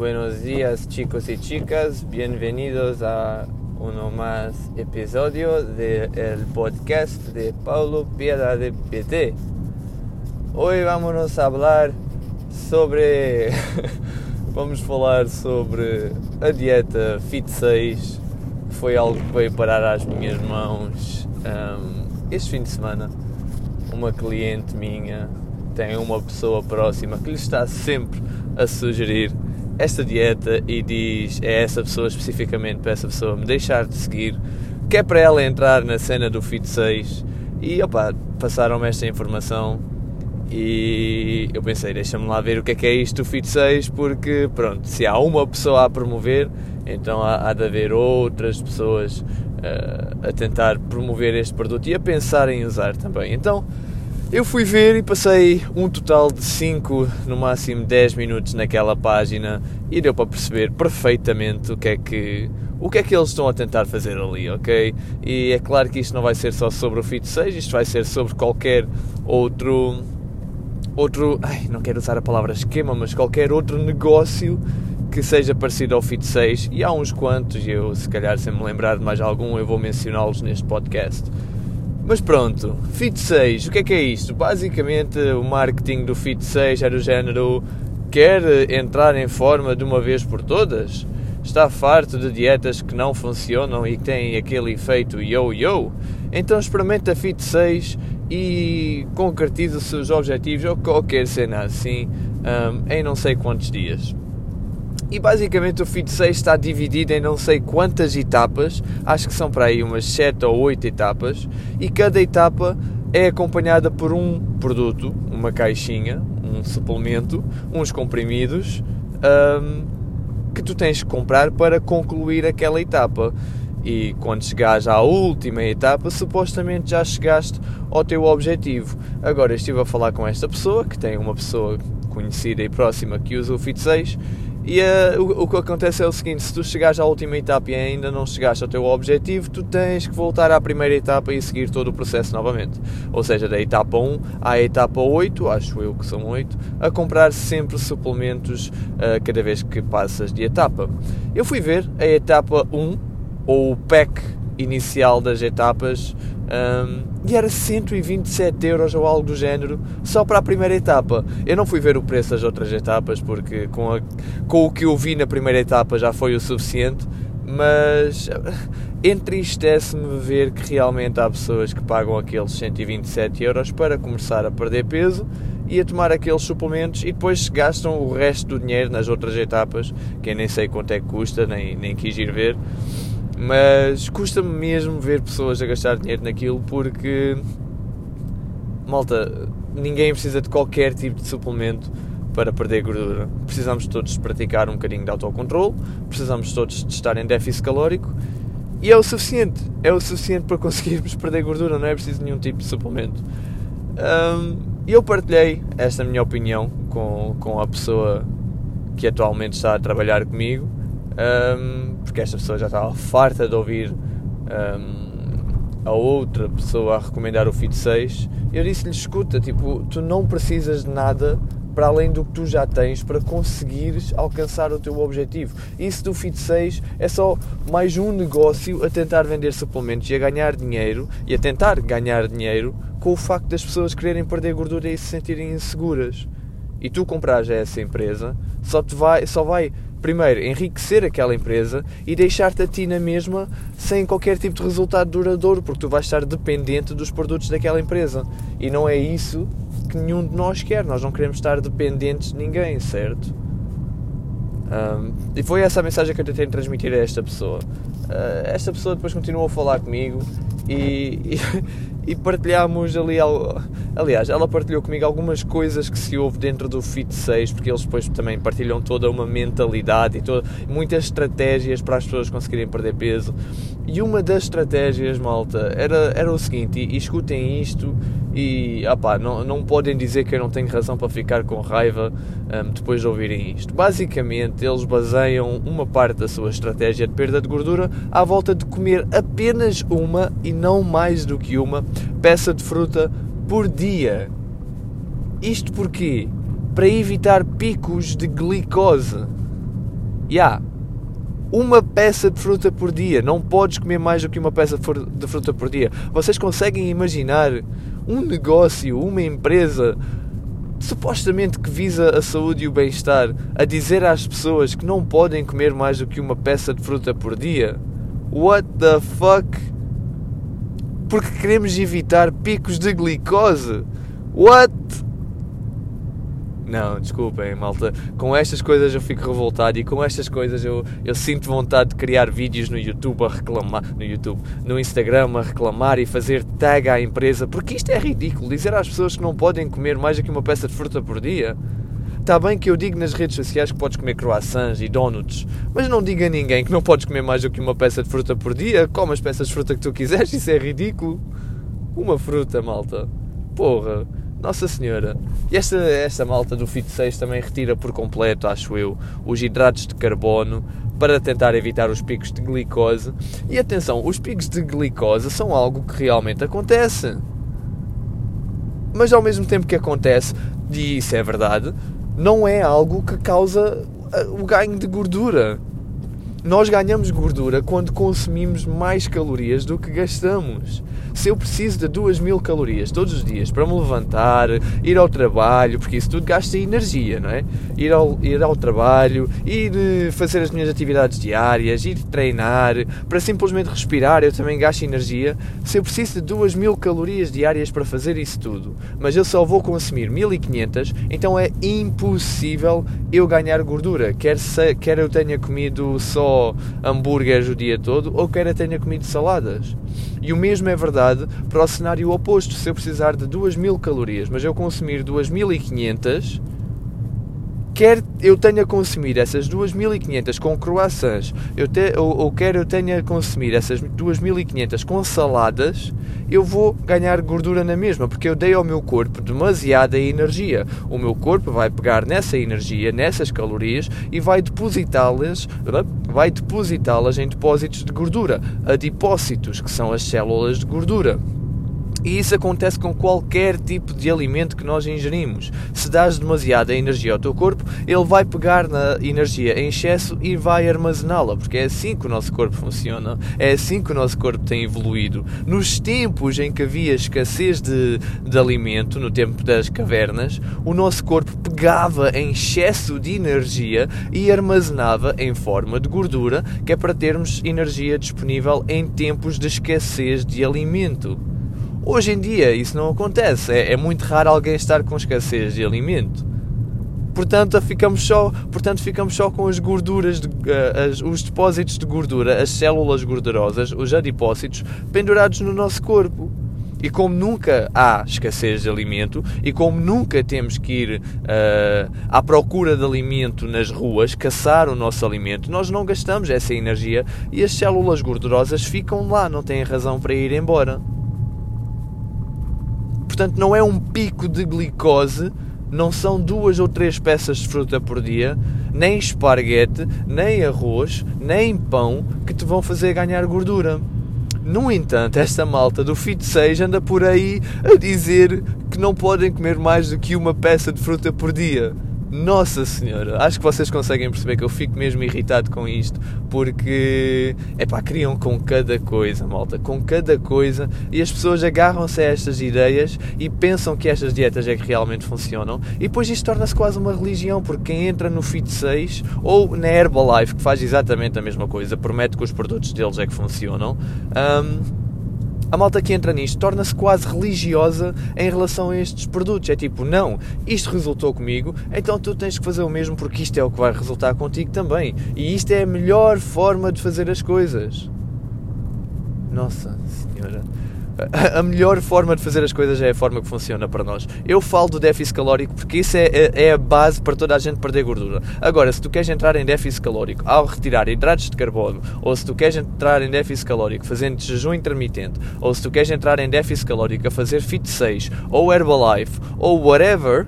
Buenos días chicos y chicas, bienvenidos a uno más episodio del podcast de Paulo Piedra de PT. Hoy vámonos a hablar sobre. vamos falar sobre a dieta Fit 6, que foi algo que veio parar às minhas mãos um, este fim de semana. Uma cliente minha tem uma pessoa próxima que lhe está sempre a sugerir esta dieta e diz a essa pessoa especificamente para essa pessoa me deixar de seguir, que é para ela entrar na cena do Fit 6 e opa, passaram-me esta informação e eu pensei, deixa-me lá ver o que é que é isto do Fit 6 porque pronto, se há uma pessoa a promover, então há, há de haver outras pessoas uh, a tentar promover este produto e a pensar em usar também. Então eu fui ver e passei um total de 5, no máximo 10 minutos naquela página e deu para perceber perfeitamente o que é que o que é que eles estão a tentar fazer ali, ok? E é claro que isto não vai ser só sobre o Fit 6, isto vai ser sobre qualquer outro outro, ai, não quero usar a palavra esquema, mas qualquer outro negócio que seja parecido ao Fit 6 e há uns quantos, eu se calhar se me lembrar de mais algum eu vou mencioná-los neste podcast. Mas pronto, Fit 6, o que é que é isto? Basicamente o marketing do Fit 6 é do género quer entrar em forma de uma vez por todas? Está farto de dietas que não funcionam e que têm aquele efeito yo-yo? Então experimenta Fit 6 e concretiza os seus objetivos ou qualquer cena assim um, em não sei quantos dias. E basicamente o Fit 6 está dividido em não sei quantas etapas, acho que são para aí umas 7 ou 8 etapas, e cada etapa é acompanhada por um produto, uma caixinha, um suplemento, uns comprimidos um, que tu tens que comprar para concluir aquela etapa. E quando chegares à última etapa, supostamente já chegaste ao teu objetivo. Agora estive a falar com esta pessoa, que tem uma pessoa conhecida e próxima que usa o Fit 6 e uh, o, o, que acontece é o seguinte: se tu chegares à última etapa e ainda não chegaste ao teu objetivo, tu tens que voltar à primeira etapa e seguir todo o processo novamente. Ou seja, da etapa 1 à etapa 8, acho eu que são 8, a comprar sempre suplementos uh, cada vez que passas de etapa. Eu fui ver a etapa 1, ou o pack inicial das etapas, um, e era 127 euros ou algo do género só para a primeira etapa. Eu não fui ver o preço das outras etapas porque com, a, com o que eu vi na primeira etapa já foi o suficiente, mas entristece-me ver que realmente há pessoas que pagam aqueles 127 euros para começar a perder peso e a tomar aqueles suplementos e depois gastam o resto do dinheiro nas outras etapas, que eu nem sei quanto é que custa, nem, nem quis ir ver. Mas custa-me mesmo ver pessoas a gastar dinheiro naquilo porque, malta, ninguém precisa de qualquer tipo de suplemento para perder gordura. Precisamos todos praticar um bocadinho de autocontrole, precisamos todos de estar em déficit calórico e é o suficiente. É o suficiente para conseguirmos perder gordura, não é preciso nenhum tipo de suplemento. Um, eu partilhei esta minha opinião com, com a pessoa que atualmente está a trabalhar comigo um, porque esta pessoa já estava farta de ouvir um, a outra pessoa a recomendar o Fit 6. Eu disse-lhe: escuta, tipo, tu não precisas de nada para além do que tu já tens para conseguires alcançar o teu objetivo. Isso do Fit 6 é só mais um negócio a tentar vender suplementos e a ganhar dinheiro e a tentar ganhar dinheiro com o facto das pessoas quererem perder gordura e se sentirem inseguras. E tu comprares essa empresa, só, te vai, só vai primeiro, enriquecer aquela empresa e deixar-te a ti na mesma sem qualquer tipo de resultado duradouro, porque tu vais estar dependente dos produtos daquela empresa. E não é isso que nenhum de nós quer. Nós não queremos estar dependentes de ninguém, certo? Um, e foi essa a mensagem que eu tentei transmitir a esta pessoa. Uh, esta pessoa depois continuou a falar comigo e, e, e partilhámos ali. Aliás, ela partilhou comigo algumas coisas que se houve dentro do Fit 6, porque eles depois também partilham toda uma mentalidade e toda, muitas estratégias para as pessoas conseguirem perder peso. E uma das estratégias, malta, era, era o seguinte: e, e escutem isto e opá, não, não podem dizer que eu não tenho razão para ficar com raiva um, depois de ouvirem isto. Basicamente, eles baseiam uma parte da sua estratégia de perda de gordura à volta de comer apenas uma e não mais do que uma peça de fruta por dia. Isto porquê? Para evitar picos de glicose. Yeah, uma peça de fruta por dia. Não podes comer mais do que uma peça de fruta por dia. Vocês conseguem imaginar um negócio, uma empresa supostamente que visa a saúde e o bem-estar a dizer às pessoas que não podem comer mais do que uma peça de fruta por dia? What the fuck? Porque queremos evitar picos de glicose. What? Não, desculpem, malta. Com estas coisas eu fico revoltado e com estas coisas eu, eu sinto vontade de criar vídeos no YouTube a reclamar, no YouTube, no Instagram a reclamar e fazer tag à empresa, porque isto é ridículo. Dizer às pessoas que não podem comer mais do que uma peça de fruta por dia. Está bem que eu digo nas redes sociais que podes comer croissants e donuts, mas não diga a ninguém que não podes comer mais do que uma peça de fruta por dia. Come as peças de fruta que tu quiseres, isso é ridículo. Uma fruta, malta. Porra. Nossa Senhora. E esta, esta malta do FIT 6 também retira por completo, acho eu, os hidratos de carbono para tentar evitar os picos de glicose. E atenção, os picos de glicose são algo que realmente acontece. Mas ao mesmo tempo que acontece, e isso é verdade, não é algo que causa eh, o ganho de gordura. Nós ganhamos gordura quando consumimos mais calorias do que gastamos. Se eu preciso de 2000 calorias todos os dias para me levantar, ir ao trabalho, porque isso tudo gasta energia, não é? Ir ao, ir ao trabalho, ir eh, fazer as minhas atividades diárias, ir treinar, para simplesmente respirar, eu também gasto energia. Se eu preciso de 2000 calorias diárias para fazer isso tudo, mas eu só vou consumir 1500, então é impossível eu ganhar gordura. Quer, se, quer eu tenha comido só hambúrgueres o dia todo ou quer tenha comido saladas. E o mesmo é verdade para o cenário oposto. Se eu precisar de 2000 calorias, mas eu consumir 2500, quer eu tenha consumir essas 2.500 com croissants, eu te, ou, ou quer eu tenha consumir essas 2.500 com saladas, eu vou ganhar gordura na mesma, porque eu dei ao meu corpo demasiada energia. O meu corpo vai pegar nessa energia, nessas calorias e vai depositá-las, vai depositá-las em depósitos de gordura, adipócitos, que são as células de gordura. E isso acontece com qualquer tipo de alimento que nós ingerimos. Se dás demasiada energia ao teu corpo, ele vai pegar na energia em excesso e vai armazená-la, porque é assim que o nosso corpo funciona, é assim que o nosso corpo tem evoluído. Nos tempos em que havia escassez de, de alimento, no tempo das cavernas, o nosso corpo pegava em excesso de energia e armazenava em forma de gordura, que é para termos energia disponível em tempos de escassez de alimento. Hoje em dia isso não acontece, é, é muito raro alguém estar com escassez de alimento. Portanto, ficamos só, portanto, ficamos só com as gorduras, de, uh, as, os depósitos de gordura, as células gordurosas, os adipócitos, pendurados no nosso corpo. E como nunca há escassez de alimento e como nunca temos que ir uh, à procura de alimento nas ruas, caçar o nosso alimento, nós não gastamos essa energia e as células gordurosas ficam lá, não têm razão para ir embora. Portanto, não é um pico de glicose, não são duas ou três peças de fruta por dia, nem esparguete, nem arroz, nem pão que te vão fazer ganhar gordura. No entanto, esta malta do Fit 6 anda por aí a dizer que não podem comer mais do que uma peça de fruta por dia. Nossa Senhora, acho que vocês conseguem perceber que eu fico mesmo irritado com isto, porque é pá, criam com cada coisa, malta, com cada coisa, e as pessoas agarram-se a estas ideias e pensam que estas dietas é que realmente funcionam, e depois isto torna-se quase uma religião, porque quem entra no Fit 6 ou na Herbalife, que faz exatamente a mesma coisa, promete que os produtos deles é que funcionam. Um, a malta que entra nisto torna-se quase religiosa em relação a estes produtos. É tipo, não, isto resultou comigo, então tu tens que fazer o mesmo porque isto é o que vai resultar contigo também. E isto é a melhor forma de fazer as coisas. Nossa Senhora a melhor forma de fazer as coisas é a forma que funciona para nós. Eu falo do déficit calórico porque isso é, é, é, a base para toda a gente perder gordura. Agora, se tu queres entrar em déficit calórico ao retirar hidratos de carbono, ou se tu queres entrar em déficit calórico fazendo jejum intermitente, ou se tu queres entrar em déficit calórico a fazer Fit 6, ou Herbalife, ou whatever,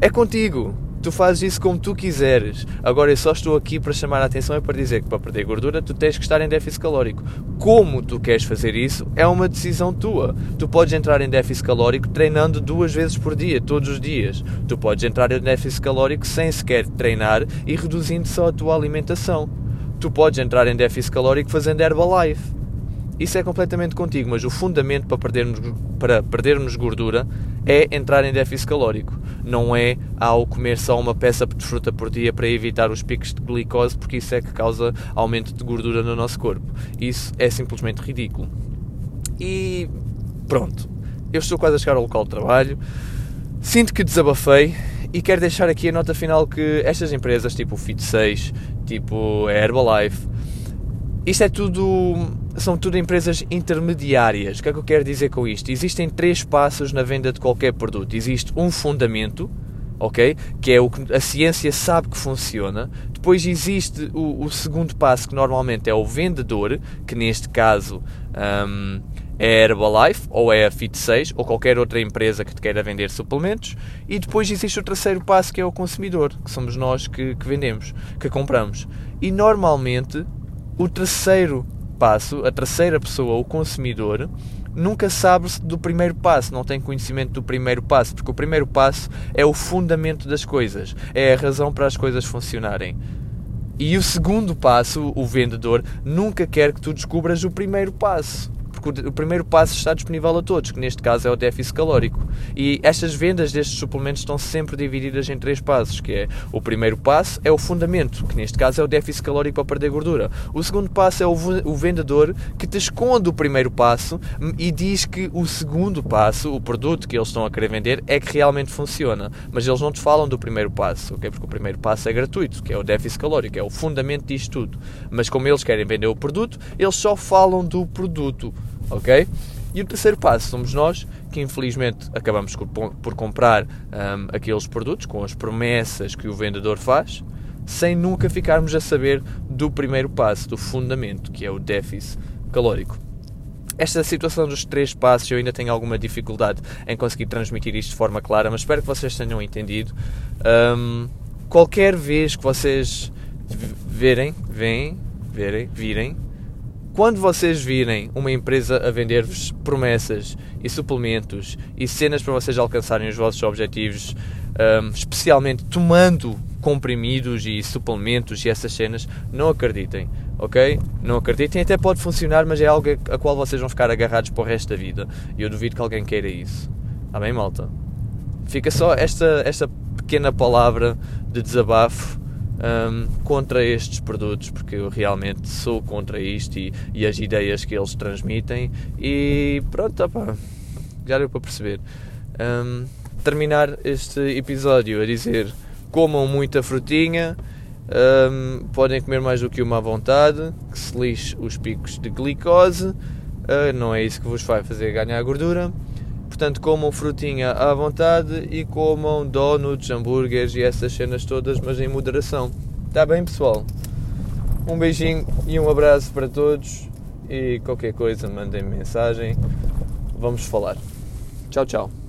é contigo. Tu fazes isso como tu quiseres. Agora eu só estou aqui para chamar a atenção e para dizer que para perder gordura tu tens que estar em déficit calórico. Como tu queres fazer isso é uma decisão tua. Tu podes entrar em déficit calórico treinando duas vezes por dia, todos os dias. Tu podes entrar em déficit calórico sem sequer treinar e reduzindo só a tua alimentação. Tu podes entrar em déficit calórico fazendo Herbalife isso é completamente contigo, mas o fundamento para perdermos, para perdermos gordura é entrar em déficit calórico. Não é ao comer só uma peça de fruta por dia para evitar os picos de glicose, porque isso é que causa aumento de gordura no nosso corpo. Isso é simplesmente ridículo. E pronto, eu estou quase a chegar ao local de trabalho. Sinto que desabafei e quero deixar aqui a nota final que estas empresas, tipo o Fit 6, tipo a Herbalife, isto é tudo são tudo empresas intermediárias. O que é que eu quero dizer com isto? Existem três passos na venda de qualquer produto. Existe um fundamento, ok? Que é o que a ciência sabe que funciona. Depois existe o, o segundo passo, que normalmente é o vendedor, que neste caso um, é a Herbalife, ou é a Fit6, ou qualquer outra empresa que te queira vender suplementos. E depois existe o terceiro passo, que é o consumidor, que somos nós que, que vendemos, que compramos. E normalmente o terceiro passo, a terceira pessoa, o consumidor, nunca sabe do primeiro passo, não tem conhecimento do primeiro passo, porque o primeiro passo é o fundamento das coisas, é a razão para as coisas funcionarem. E o segundo passo, o vendedor, nunca quer que tu descubras o primeiro passo porque o primeiro passo está disponível a todos, que neste caso é o déficit calórico. E estas vendas destes suplementos estão sempre divididas em três passos, que é o primeiro passo é o fundamento, que neste caso é o déficit calórico para perder gordura. O segundo passo é o vendedor que te esconde o primeiro passo e diz que o segundo passo, o produto que eles estão a querer vender, é que realmente funciona. Mas eles não te falam do primeiro passo, ok? Porque o primeiro passo é gratuito, que é o déficit calórico, é o fundamento disto tudo. Mas como eles querem vender o produto, eles só falam do produto ok? E o terceiro passo somos nós que infelizmente acabamos por comprar um, aqueles produtos com as promessas que o vendedor faz, sem nunca ficarmos a saber do primeiro passo, do fundamento, que é o déficit calórico. Esta situação dos três passos eu ainda tenho alguma dificuldade em conseguir transmitir isto de forma clara, mas espero que vocês tenham entendido. Um, qualquer vez que vocês verem, veem, verem, virem quando vocês virem uma empresa a vender-vos promessas e suplementos e cenas para vocês alcançarem os vossos objetivos, um, especialmente tomando comprimidos e suplementos e essas cenas, não acreditem, ok? Não acreditem, até pode funcionar, mas é algo a qual vocês vão ficar agarrados para o resto da vida. E eu duvido que alguém queira isso. Está bem, malta? Fica só esta, esta pequena palavra de desabafo um, contra estes produtos, porque eu realmente sou contra isto e, e as ideias que eles transmitem. E pronto, opa, já deu para perceber. Um, terminar este episódio a dizer: comam muita frutinha. Um, podem comer mais do que uma à vontade, que se lixe os picos de glicose, uh, não é isso que vos vai fazer ganhar gordura. Portanto, comam frutinha à vontade e comam donuts, hambúrgueres e essas cenas todas, mas em moderação. Está bem, pessoal? Um beijinho e um abraço para todos. E qualquer coisa, mandem -me mensagem. Vamos falar. Tchau, tchau.